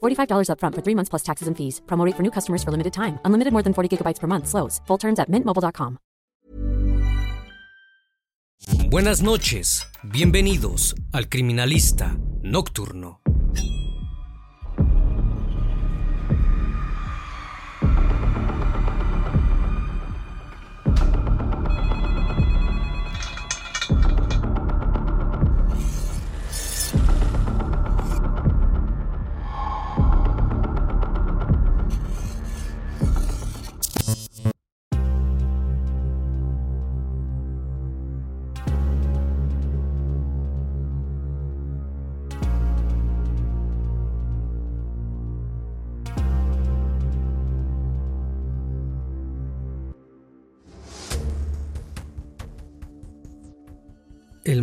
$45 upfront for three months plus taxes and fees. Promote for new customers for limited time. Unlimited more than 40 gigabytes per month. Slows. Full terms at mintmobile.com. Buenas noches. Bienvenidos al Criminalista Nocturno.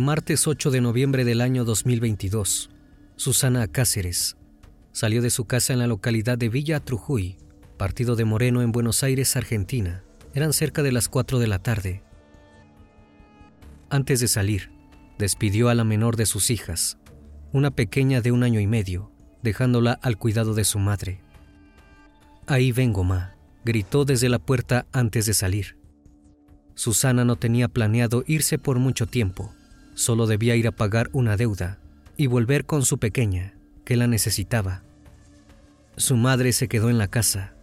Martes 8 de noviembre del año 2022, Susana Cáceres salió de su casa en la localidad de Villa Trujuy, partido de Moreno en Buenos Aires, Argentina. Eran cerca de las 4 de la tarde. Antes de salir, despidió a la menor de sus hijas, una pequeña de un año y medio, dejándola al cuidado de su madre. Ahí vengo, ma, gritó desde la puerta antes de salir. Susana no tenía planeado irse por mucho tiempo, solo debía ir a pagar una deuda y volver con su pequeña, que la necesitaba. Su madre se quedó en la casa,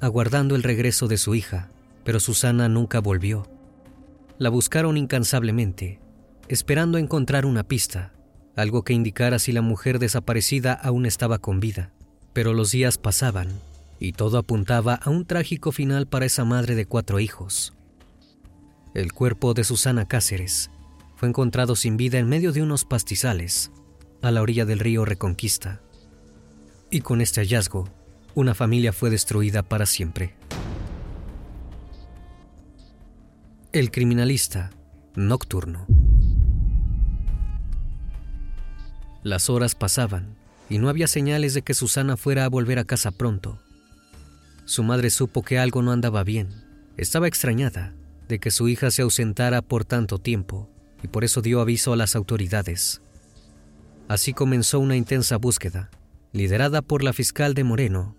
aguardando el regreso de su hija, pero Susana nunca volvió. La buscaron incansablemente, esperando encontrar una pista, algo que indicara si la mujer desaparecida aún estaba con vida. Pero los días pasaban y todo apuntaba a un trágico final para esa madre de cuatro hijos. El cuerpo de Susana Cáceres fue encontrado sin vida en medio de unos pastizales, a la orilla del río Reconquista. Y con este hallazgo, una familia fue destruida para siempre. El criminalista nocturno. Las horas pasaban y no había señales de que Susana fuera a volver a casa pronto. Su madre supo que algo no andaba bien. Estaba extrañada de que su hija se ausentara por tanto tiempo y por eso dio aviso a las autoridades. Así comenzó una intensa búsqueda, liderada por la fiscal de Moreno,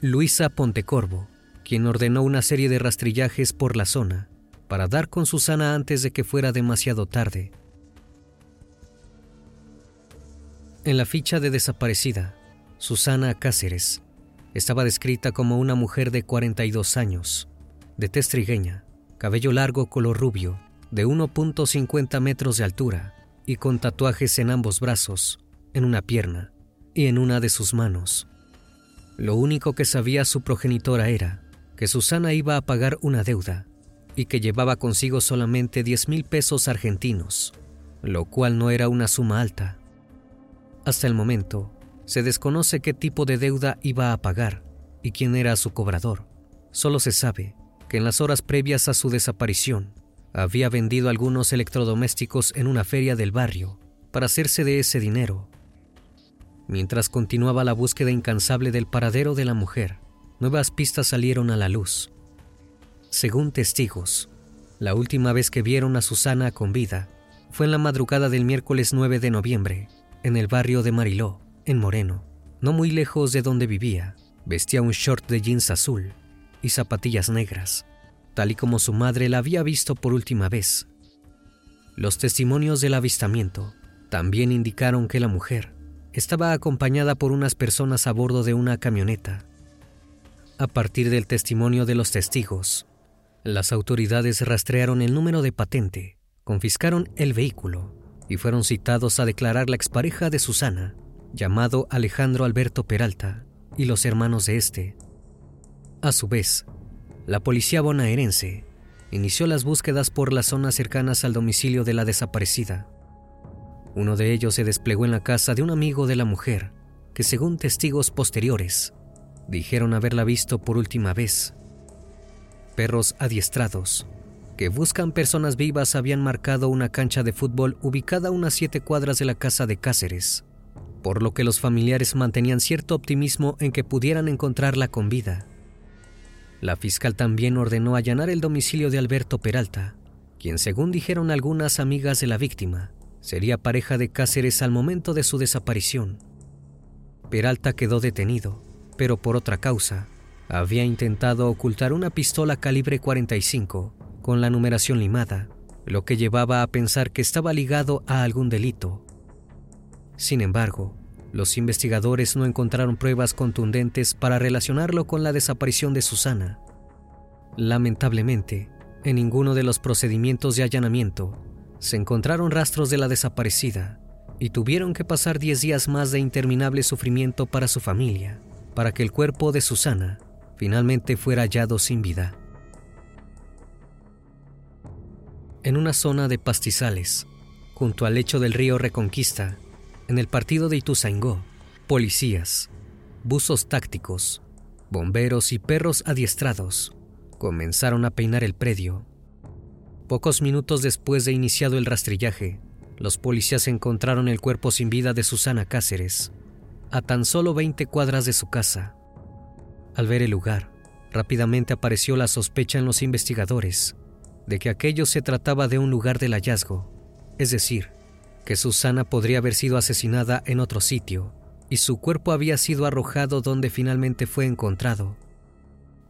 Luisa Pontecorvo, quien ordenó una serie de rastrillajes por la zona para dar con Susana antes de que fuera demasiado tarde. En la ficha de desaparecida, Susana Cáceres estaba descrita como una mujer de 42 años, de tez trigueña, cabello largo color rubio, de 1.50 metros de altura y con tatuajes en ambos brazos, en una pierna y en una de sus manos. Lo único que sabía su progenitora era que Susana iba a pagar una deuda y que llevaba consigo solamente 10 mil pesos argentinos, lo cual no era una suma alta. Hasta el momento, se desconoce qué tipo de deuda iba a pagar y quién era su cobrador. Solo se sabe que en las horas previas a su desaparición, había vendido algunos electrodomésticos en una feria del barrio para hacerse de ese dinero. Mientras continuaba la búsqueda incansable del paradero de la mujer, nuevas pistas salieron a la luz. Según testigos, La última vez que vieron a Susana con vida fue en la madrugada del miércoles 9 de noviembre, en el barrio de Mariló, en Moreno, no muy lejos de donde vivía. Vestía un short de jeans azul y zapatillas negras, tal y como su madre la había visto por última vez. Los testimonios del avistamiento también indicaron que la mujer estaba acompañada por unas personas a bordo de una camioneta. A partir del testimonio de los testigos, las autoridades rastrearon el número de patente, confiscaron el vehículo y fueron citados a declarar la expareja de Susana, llamado Alejandro Alberto Peralta, y los hermanos de este. A su vez, la policía bonaerense inició las búsquedas por las zonas cercanas al domicilio de la desaparecida. Uno de ellos se desplegó en la casa de un amigo de la mujer, que según testigos posteriores, dijeron haberla visto por última vez. Perros adiestrados, que buscan personas vivas, habían marcado una cancha de fútbol ubicada a unas siete cuadras de la casa de Cáceres, por lo que los familiares mantenían cierto optimismo en que pudieran encontrarla con vida. La fiscal también ordenó allanar el domicilio de Alberto Peralta, quien según dijeron algunas amigas de la víctima, sería pareja de Cáceres al momento de su desaparición. Peralta quedó detenido, pero por otra causa. Había intentado ocultar una pistola calibre 45 con la numeración limada, lo que llevaba a pensar que estaba ligado a algún delito. Sin embargo, los investigadores no encontraron pruebas contundentes para relacionarlo con la desaparición de Susana. Lamentablemente, en ninguno de los procedimientos de allanamiento se encontraron rastros de la desaparecida y tuvieron que pasar 10 días más de interminable sufrimiento para su familia, para que el cuerpo de Susana finalmente fuera hallado sin vida. En una zona de pastizales, junto al lecho del río Reconquista, en el partido de Ituzaingó, policías, buzos tácticos, bomberos y perros adiestrados comenzaron a peinar el predio. Pocos minutos después de iniciado el rastrillaje, los policías encontraron el cuerpo sin vida de Susana Cáceres, a tan solo 20 cuadras de su casa. Al ver el lugar, rápidamente apareció la sospecha en los investigadores de que aquello se trataba de un lugar del hallazgo, es decir, que Susana podría haber sido asesinada en otro sitio y su cuerpo había sido arrojado donde finalmente fue encontrado.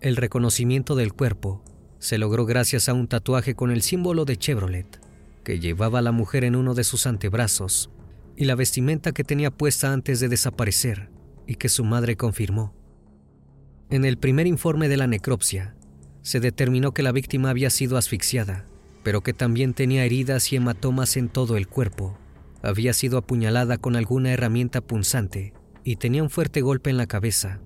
El reconocimiento del cuerpo se logró gracias a un tatuaje con el símbolo de Chevrolet que llevaba la mujer en uno de sus antebrazos y la vestimenta que tenía puesta antes de desaparecer y que su madre confirmó. En el primer informe de la necropsia, se determinó que la víctima había sido asfixiada, pero que también tenía heridas y hematomas en todo el cuerpo había sido apuñalada con alguna herramienta punzante y tenía un fuerte golpe en la cabeza.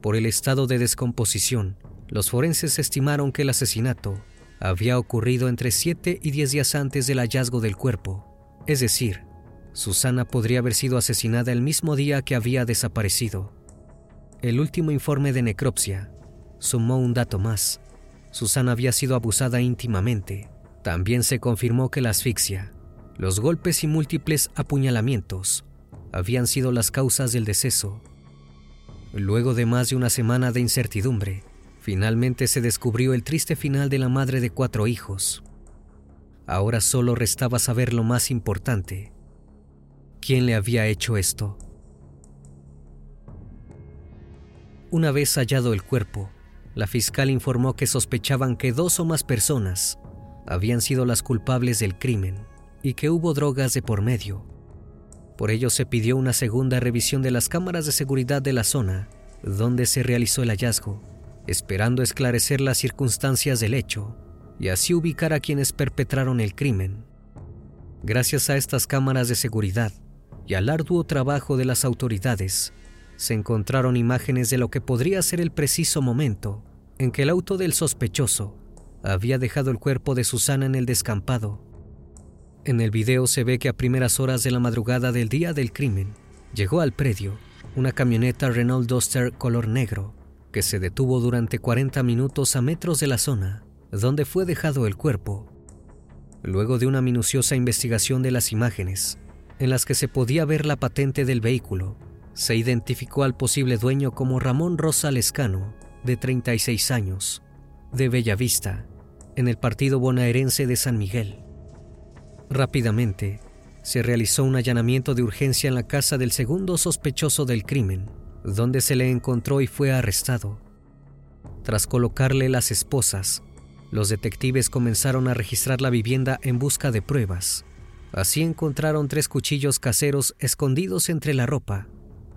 Por el estado de descomposición, los forenses estimaron que el asesinato había ocurrido entre 7 y 10 días antes del hallazgo del cuerpo, es decir, Susana podría haber sido asesinada el mismo día que había desaparecido. El último informe de necropsia sumó un dato más. Susana había sido abusada íntimamente. También se confirmó que la asfixia los golpes y múltiples apuñalamientos habían sido las causas del deceso. Luego de más de una semana de incertidumbre, finalmente se descubrió el triste final de la madre de cuatro hijos. Ahora solo restaba saber lo más importante. ¿Quién le había hecho esto? Una vez hallado el cuerpo, la fiscal informó que sospechaban que dos o más personas habían sido las culpables del crimen y que hubo drogas de por medio. Por ello se pidió una segunda revisión de las cámaras de seguridad de la zona donde se realizó el hallazgo, esperando esclarecer las circunstancias del hecho y así ubicar a quienes perpetraron el crimen. Gracias a estas cámaras de seguridad y al arduo trabajo de las autoridades, se encontraron imágenes de lo que podría ser el preciso momento en que el auto del sospechoso había dejado el cuerpo de Susana en el descampado en el video se ve que a primeras horas de la madrugada del día del crimen, llegó al predio una camioneta Renault Duster color negro que se detuvo durante 40 minutos a metros de la zona donde fue dejado el cuerpo. Luego de una minuciosa investigación de las imágenes, en las que se podía ver la patente del vehículo, se identificó al posible dueño como Ramón Rosa Lescano, de 36 años, de Bellavista, en el partido bonaerense de San Miguel. Rápidamente, se realizó un allanamiento de urgencia en la casa del segundo sospechoso del crimen, donde se le encontró y fue arrestado. Tras colocarle las esposas, los detectives comenzaron a registrar la vivienda en busca de pruebas. Así encontraron tres cuchillos caseros escondidos entre la ropa,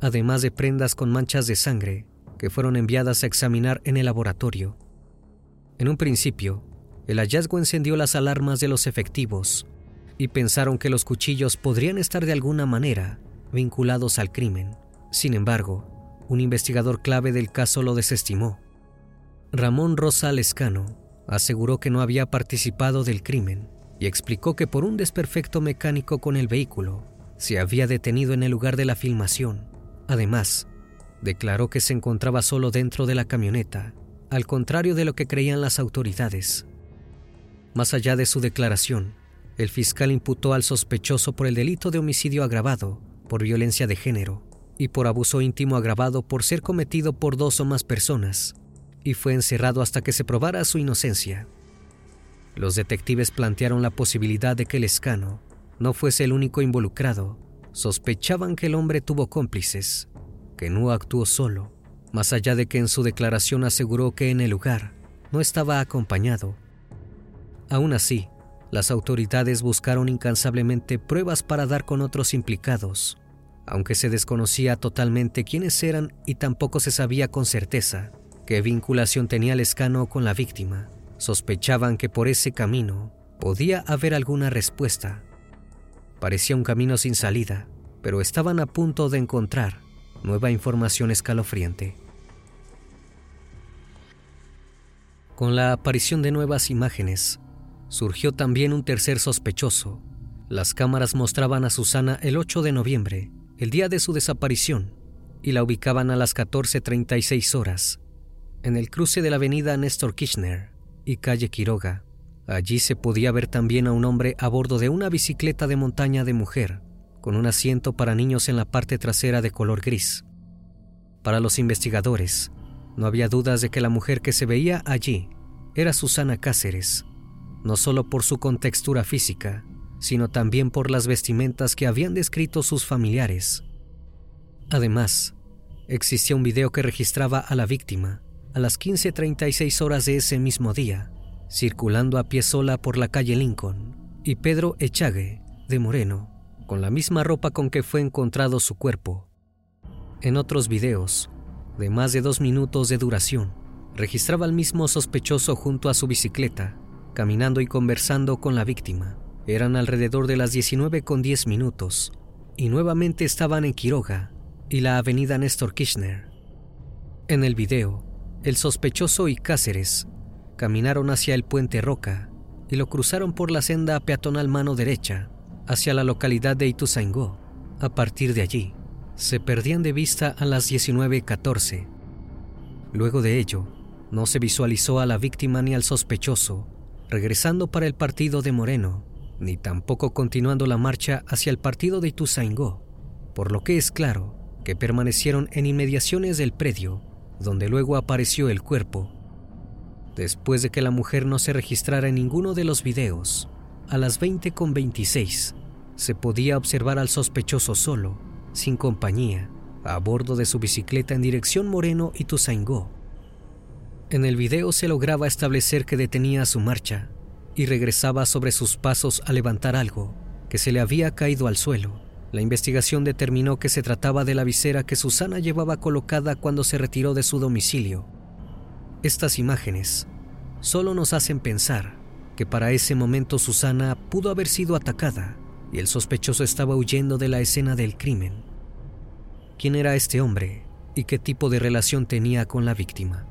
además de prendas con manchas de sangre que fueron enviadas a examinar en el laboratorio. En un principio, el hallazgo encendió las alarmas de los efectivos y pensaron que los cuchillos podrían estar de alguna manera vinculados al crimen. Sin embargo, un investigador clave del caso lo desestimó. Ramón Rosa Lescano aseguró que no había participado del crimen y explicó que por un desperfecto mecánico con el vehículo se había detenido en el lugar de la filmación. Además, declaró que se encontraba solo dentro de la camioneta, al contrario de lo que creían las autoridades. Más allá de su declaración, el fiscal imputó al sospechoso por el delito de homicidio agravado, por violencia de género y por abuso íntimo agravado por ser cometido por dos o más personas, y fue encerrado hasta que se probara su inocencia. Los detectives plantearon la posibilidad de que el escano no fuese el único involucrado. Sospechaban que el hombre tuvo cómplices, que no actuó solo, más allá de que en su declaración aseguró que en el lugar no estaba acompañado. Aún así, las autoridades buscaron incansablemente pruebas para dar con otros implicados, aunque se desconocía totalmente quiénes eran y tampoco se sabía con certeza qué vinculación tenía Lescano con la víctima. Sospechaban que por ese camino podía haber alguna respuesta. Parecía un camino sin salida, pero estaban a punto de encontrar nueva información escalofriante. Con la aparición de nuevas imágenes, surgió también un tercer sospechoso. Las cámaras mostraban a Susana el 8 de noviembre, el día de su desaparición, y la ubicaban a las 14.36 horas, en el cruce de la avenida Néstor Kirchner y calle Quiroga. Allí se podía ver también a un hombre a bordo de una bicicleta de montaña de mujer, con un asiento para niños en la parte trasera de color gris. Para los investigadores, no había dudas de que la mujer que se veía allí era Susana Cáceres, no solo por su contextura física, sino también por las vestimentas que habían descrito sus familiares. Además, existía un video que registraba a la víctima a las 15.36 horas de ese mismo día, circulando a pie sola por la calle Lincoln, y Pedro Echague, de Moreno, con la misma ropa con que fue encontrado su cuerpo. En otros videos, de más de dos minutos de duración, registraba al mismo sospechoso junto a su bicicleta, caminando y conversando con la víctima. Eran alrededor de las 19 con 10 minutos, y nuevamente estaban en Quiroga y la avenida Néstor Kirchner. En el video, el sospechoso y Cáceres caminaron hacia el puente Roca y lo cruzaron por la senda peatonal mano derecha hacia la localidad de Ituzaingó. A partir de allí, se perdían de vista a las 19.14. Luego de ello, no se visualizó a la víctima ni al sospechoso regresando para el partido de Moreno, ni tampoco continuando la marcha hacia el partido de Ituzaingó, por lo que es claro que permanecieron en inmediaciones del predio donde luego apareció el cuerpo. Después de que la mujer no se registrara en ninguno de los videos, a las 20.26 se podía observar al sospechoso solo, sin compañía, a bordo de su bicicleta en dirección Moreno y Tuzaingó. En el video se lograba establecer que detenía su marcha y regresaba sobre sus pasos a levantar algo que se le había caído al suelo. La investigación determinó que se trataba de la visera que Susana llevaba colocada cuando se retiró de su domicilio. Estas imágenes solo nos hacen pensar que para ese momento Susana pudo haber sido atacada y el sospechoso estaba huyendo de la escena del crimen. ¿Quién era este hombre y qué tipo de relación tenía con la víctima?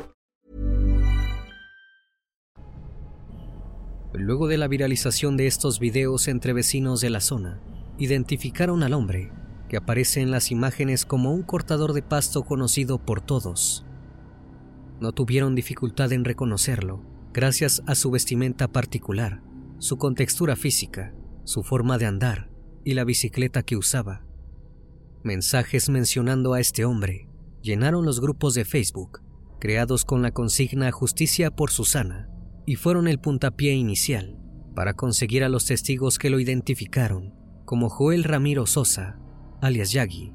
Luego de la viralización de estos videos entre vecinos de la zona, identificaron al hombre, que aparece en las imágenes como un cortador de pasto conocido por todos. No tuvieron dificultad en reconocerlo, gracias a su vestimenta particular, su contextura física, su forma de andar y la bicicleta que usaba. Mensajes mencionando a este hombre llenaron los grupos de Facebook, creados con la consigna Justicia por Susana, y fueron el puntapié inicial para conseguir a los testigos que lo identificaron como Joel Ramiro Sosa, alias Yagi.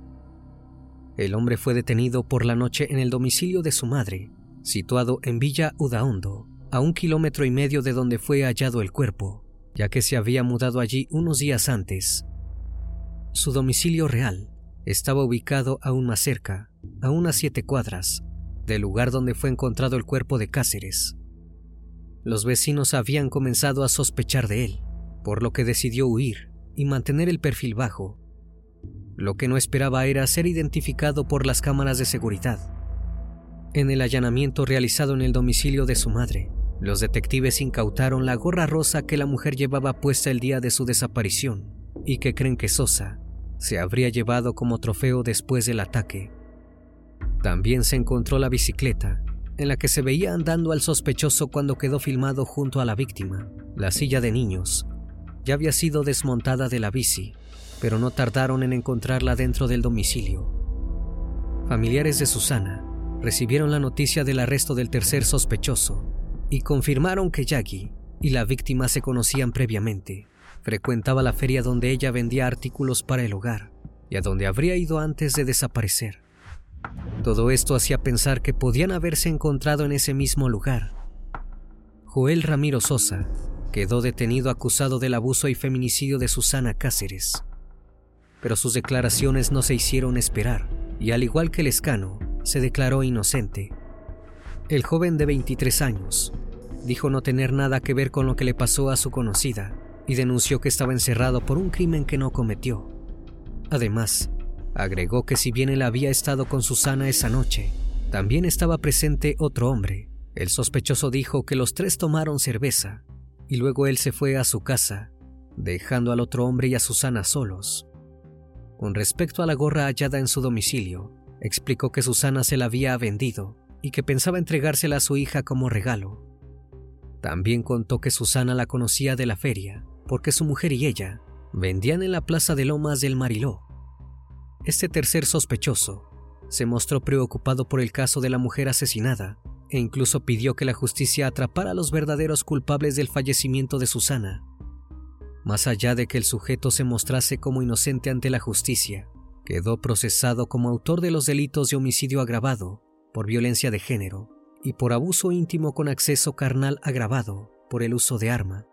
El hombre fue detenido por la noche en el domicilio de su madre, situado en Villa Udaondo, a un kilómetro y medio de donde fue hallado el cuerpo, ya que se había mudado allí unos días antes. Su domicilio real estaba ubicado aún más cerca, a unas siete cuadras, del lugar donde fue encontrado el cuerpo de Cáceres. Los vecinos habían comenzado a sospechar de él, por lo que decidió huir y mantener el perfil bajo. Lo que no esperaba era ser identificado por las cámaras de seguridad. En el allanamiento realizado en el domicilio de su madre, los detectives incautaron la gorra rosa que la mujer llevaba puesta el día de su desaparición y que creen que Sosa se habría llevado como trofeo después del ataque. También se encontró la bicicleta en la que se veía andando al sospechoso cuando quedó filmado junto a la víctima. La silla de niños ya había sido desmontada de la bici, pero no tardaron en encontrarla dentro del domicilio. Familiares de Susana recibieron la noticia del arresto del tercer sospechoso y confirmaron que Jackie y la víctima se conocían previamente. Frecuentaba la feria donde ella vendía artículos para el hogar y a donde habría ido antes de desaparecer. Todo esto hacía pensar que podían haberse encontrado en ese mismo lugar. Joel Ramiro Sosa quedó detenido acusado del abuso y feminicidio de Susana Cáceres. Pero sus declaraciones no se hicieron esperar y al igual que el escano, se declaró inocente. El joven de 23 años dijo no tener nada que ver con lo que le pasó a su conocida y denunció que estaba encerrado por un crimen que no cometió. Además, agregó que si bien él había estado con Susana esa noche, también estaba presente otro hombre. El sospechoso dijo que los tres tomaron cerveza y luego él se fue a su casa, dejando al otro hombre y a Susana solos. Con respecto a la gorra hallada en su domicilio, explicó que Susana se la había vendido y que pensaba entregársela a su hija como regalo. También contó que Susana la conocía de la feria porque su mujer y ella vendían en la plaza de Lomas del Mariló. Este tercer sospechoso se mostró preocupado por el caso de la mujer asesinada e incluso pidió que la justicia atrapara a los verdaderos culpables del fallecimiento de Susana. Más allá de que el sujeto se mostrase como inocente ante la justicia, quedó procesado como autor de los delitos de homicidio agravado por violencia de género y por abuso íntimo con acceso carnal agravado por el uso de arma.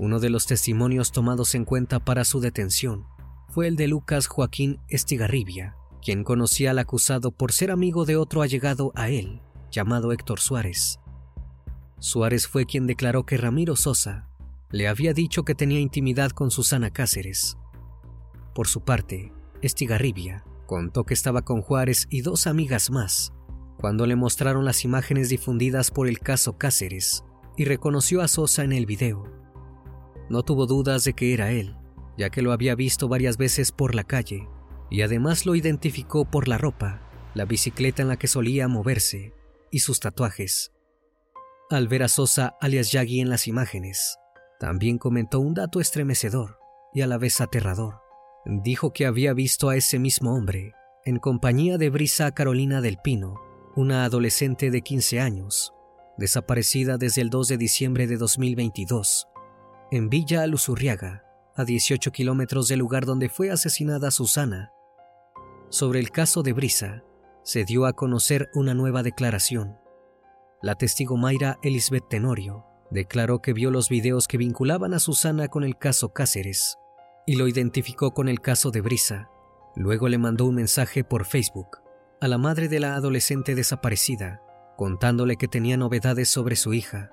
Uno de los testimonios tomados en cuenta para su detención fue el de Lucas Joaquín Estigarribia, quien conocía al acusado por ser amigo de otro allegado a él, llamado Héctor Suárez. Suárez fue quien declaró que Ramiro Sosa le había dicho que tenía intimidad con Susana Cáceres. Por su parte, Estigarribia contó que estaba con Juárez y dos amigas más cuando le mostraron las imágenes difundidas por el caso Cáceres y reconoció a Sosa en el video. No tuvo dudas de que era él, ya que lo había visto varias veces por la calle y además lo identificó por la ropa la bicicleta en la que solía moverse y sus tatuajes. Al ver a Sosa alias Yagi en las imágenes, también comentó un dato estremecedor y a la vez aterrador. Dijo que había visto a ese mismo hombre en compañía de Brisa Carolina del Pino, una adolescente de 15 años, desaparecida desde el 2 de diciembre de 2022, en Villa Luzurriaga, a 18 kilómetros del lugar donde fue asesinada Susana. Sobre el caso de Brisa, se dio a conocer una nueva declaración. La testigo Mayra Elizabeth Tenorio declaró que vio los videos que vinculaban a Susana con el caso Cáceres y lo identificó con el caso de Brisa. Luego le mandó un mensaje por Facebook a la madre de la adolescente desaparecida, contándole que tenía novedades sobre su hija,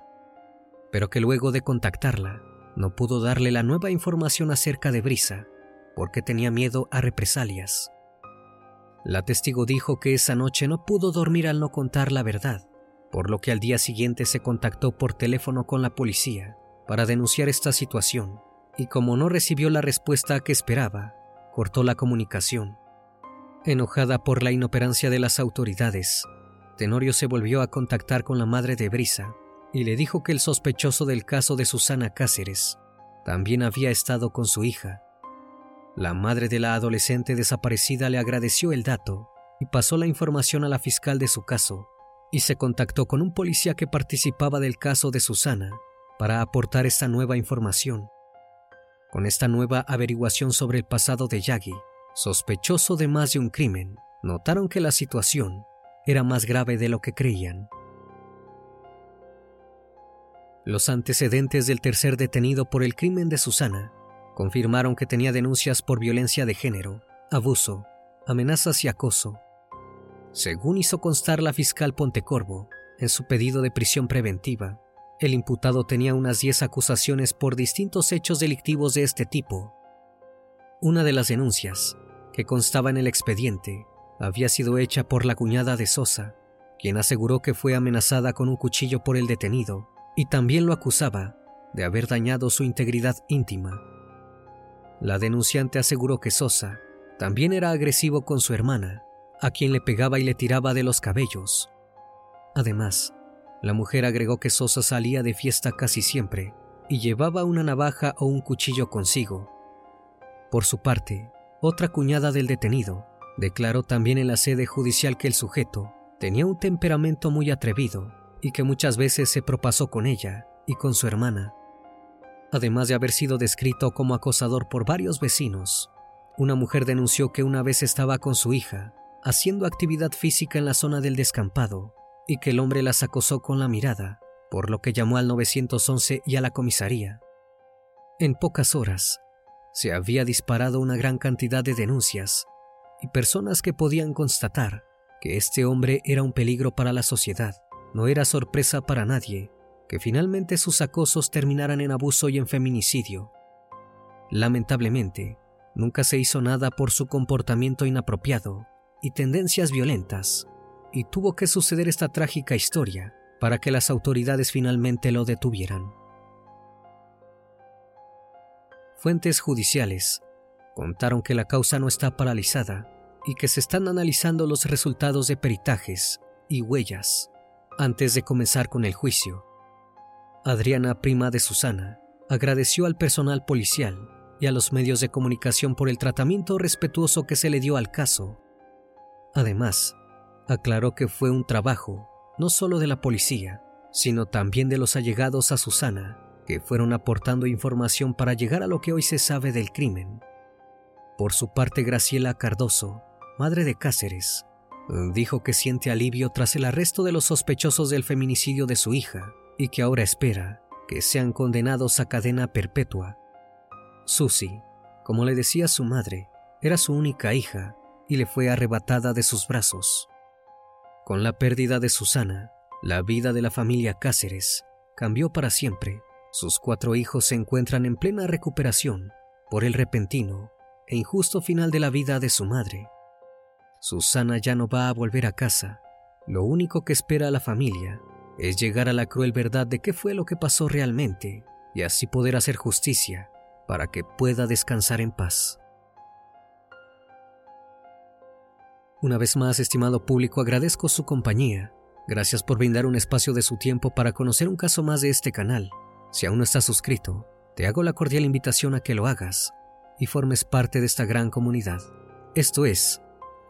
pero que luego de contactarla no pudo darle la nueva información acerca de Brisa porque tenía miedo a represalias. La testigo dijo que esa noche no pudo dormir al no contar la verdad, por lo que al día siguiente se contactó por teléfono con la policía para denunciar esta situación, y como no recibió la respuesta que esperaba, cortó la comunicación. Enojada por la inoperancia de las autoridades, Tenorio se volvió a contactar con la madre de Brisa y le dijo que el sospechoso del caso de Susana Cáceres también había estado con su hija la madre de la adolescente desaparecida le agradeció el dato y pasó la información a la fiscal de su caso y se contactó con un policía que participaba del caso de Susana para aportar esta nueva información. Con esta nueva averiguación sobre el pasado de Yagi, sospechoso de más de un crimen, notaron que la situación era más grave de lo que creían. Los antecedentes del tercer detenido por el crimen de Susana confirmaron que tenía denuncias por violencia de género, abuso, amenazas y acoso. Según hizo constar la fiscal Pontecorvo en su pedido de prisión preventiva, el imputado tenía unas 10 acusaciones por distintos hechos delictivos de este tipo. Una de las denuncias, que constaba en el expediente, había sido hecha por la cuñada de Sosa, quien aseguró que fue amenazada con un cuchillo por el detenido y también lo acusaba de haber dañado su integridad íntima. La denunciante aseguró que Sosa también era agresivo con su hermana, a quien le pegaba y le tiraba de los cabellos. Además, la mujer agregó que Sosa salía de fiesta casi siempre y llevaba una navaja o un cuchillo consigo. Por su parte, otra cuñada del detenido declaró también en la sede judicial que el sujeto tenía un temperamento muy atrevido y que muchas veces se propasó con ella y con su hermana además de haber sido descrito como acosador por varios vecinos. Una mujer denunció que una vez estaba con su hija, haciendo actividad física en la zona del descampado, y que el hombre las acosó con la mirada, por lo que llamó al 911 y a la comisaría. En pocas horas, se había disparado una gran cantidad de denuncias y personas que podían constatar que este hombre era un peligro para la sociedad. No era sorpresa para nadie que finalmente sus acosos terminaran en abuso y en feminicidio. Lamentablemente, nunca se hizo nada por su comportamiento inapropiado y tendencias violentas, y tuvo que suceder esta trágica historia para que las autoridades finalmente lo detuvieran. Fuentes judiciales contaron que la causa no está paralizada y que se están analizando los resultados de peritajes y huellas antes de comenzar con el juicio. Adriana, prima de Susana, agradeció al personal policial y a los medios de comunicación por el tratamiento respetuoso que se le dio al caso. Además, aclaró que fue un trabajo no solo de la policía, sino también de los allegados a Susana, que fueron aportando información para llegar a lo que hoy se sabe del crimen. Por su parte, Graciela Cardoso, madre de Cáceres, dijo que siente alivio tras el arresto de los sospechosos del feminicidio de su hija y que ahora espera que sean condenados a cadena perpetua. Susie, como le decía su madre, era su única hija y le fue arrebatada de sus brazos. Con la pérdida de Susana, la vida de la familia Cáceres cambió para siempre. Sus cuatro hijos se encuentran en plena recuperación por el repentino e injusto final de la vida de su madre. Susana ya no va a volver a casa. Lo único que espera a la familia es llegar a la cruel verdad de qué fue lo que pasó realmente y así poder hacer justicia para que pueda descansar en paz. Una vez más, estimado público, agradezco su compañía. Gracias por brindar un espacio de su tiempo para conocer un caso más de este canal. Si aún no estás suscrito, te hago la cordial invitación a que lo hagas y formes parte de esta gran comunidad. Esto es